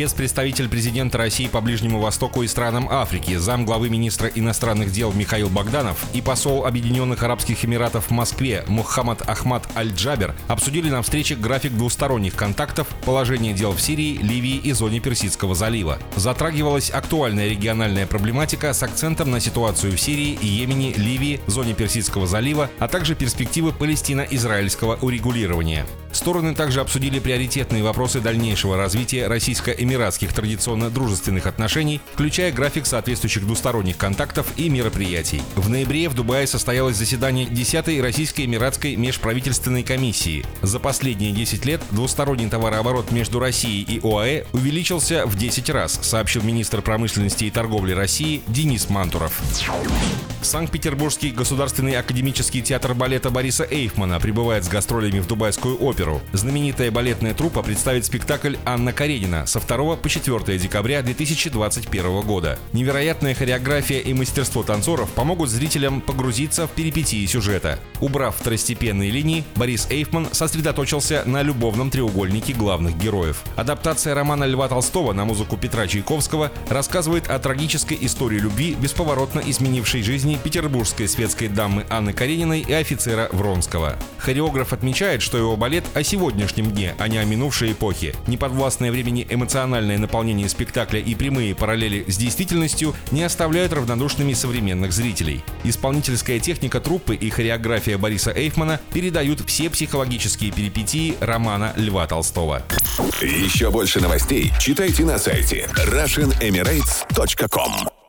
спецпредставитель президента России по Ближнему Востоку и странам Африки, зам главы министра иностранных дел Михаил Богданов и посол Объединенных Арабских Эмиратов в Москве Мухаммад Ахмад Аль-Джабер обсудили на встрече график двусторонних контактов, положение дел в Сирии, Ливии и зоне Персидского залива. Затрагивалась актуальная региональная проблематика с акцентом на ситуацию в Сирии, Йемене, Ливии, зоне Персидского залива, а также перспективы палестино-израильского урегулирования. Стороны также обсудили приоритетные вопросы дальнейшего развития российско-эмиратских традиционно дружественных отношений, включая график соответствующих двусторонних контактов и мероприятий. В ноябре в Дубае состоялось заседание 10-й Российско-Эмиратской межправительственной комиссии. За последние 10 лет двусторонний товарооборот между Россией и ОАЭ увеличился в 10 раз, сообщил министр промышленности и торговли России Денис Мантуров. Санкт-Петербургский государственный академический театр балета Бориса Эйфмана прибывает с гастролями в Дубайскую оперу. Знаменитая балетная труппа представит спектакль «Анна Каренина» со 2 по 4 декабря 2021 года. Невероятная хореография и мастерство танцоров помогут зрителям погрузиться в перипетии сюжета. Убрав второстепенные линии, Борис Эйфман сосредоточился на любовном треугольнике главных героев. Адаптация романа Льва Толстого на музыку Петра Чайковского рассказывает о трагической истории любви, бесповоротно изменившей жизни петербургской светской дамы Анны Карениной и офицера Вронского. Хореограф отмечает, что его балет о сегодняшнем дне, а не о минувшей эпохе. Неподвластное времени эмоциональное наполнение спектакля и прямые параллели с действительностью не оставляют равнодушными современных зрителей. Исполнительская техника труппы и хореография Бориса Эйфмана передают все психологические перипетии романа Льва Толстого. Еще больше новостей читайте на сайте RussianEmirates.com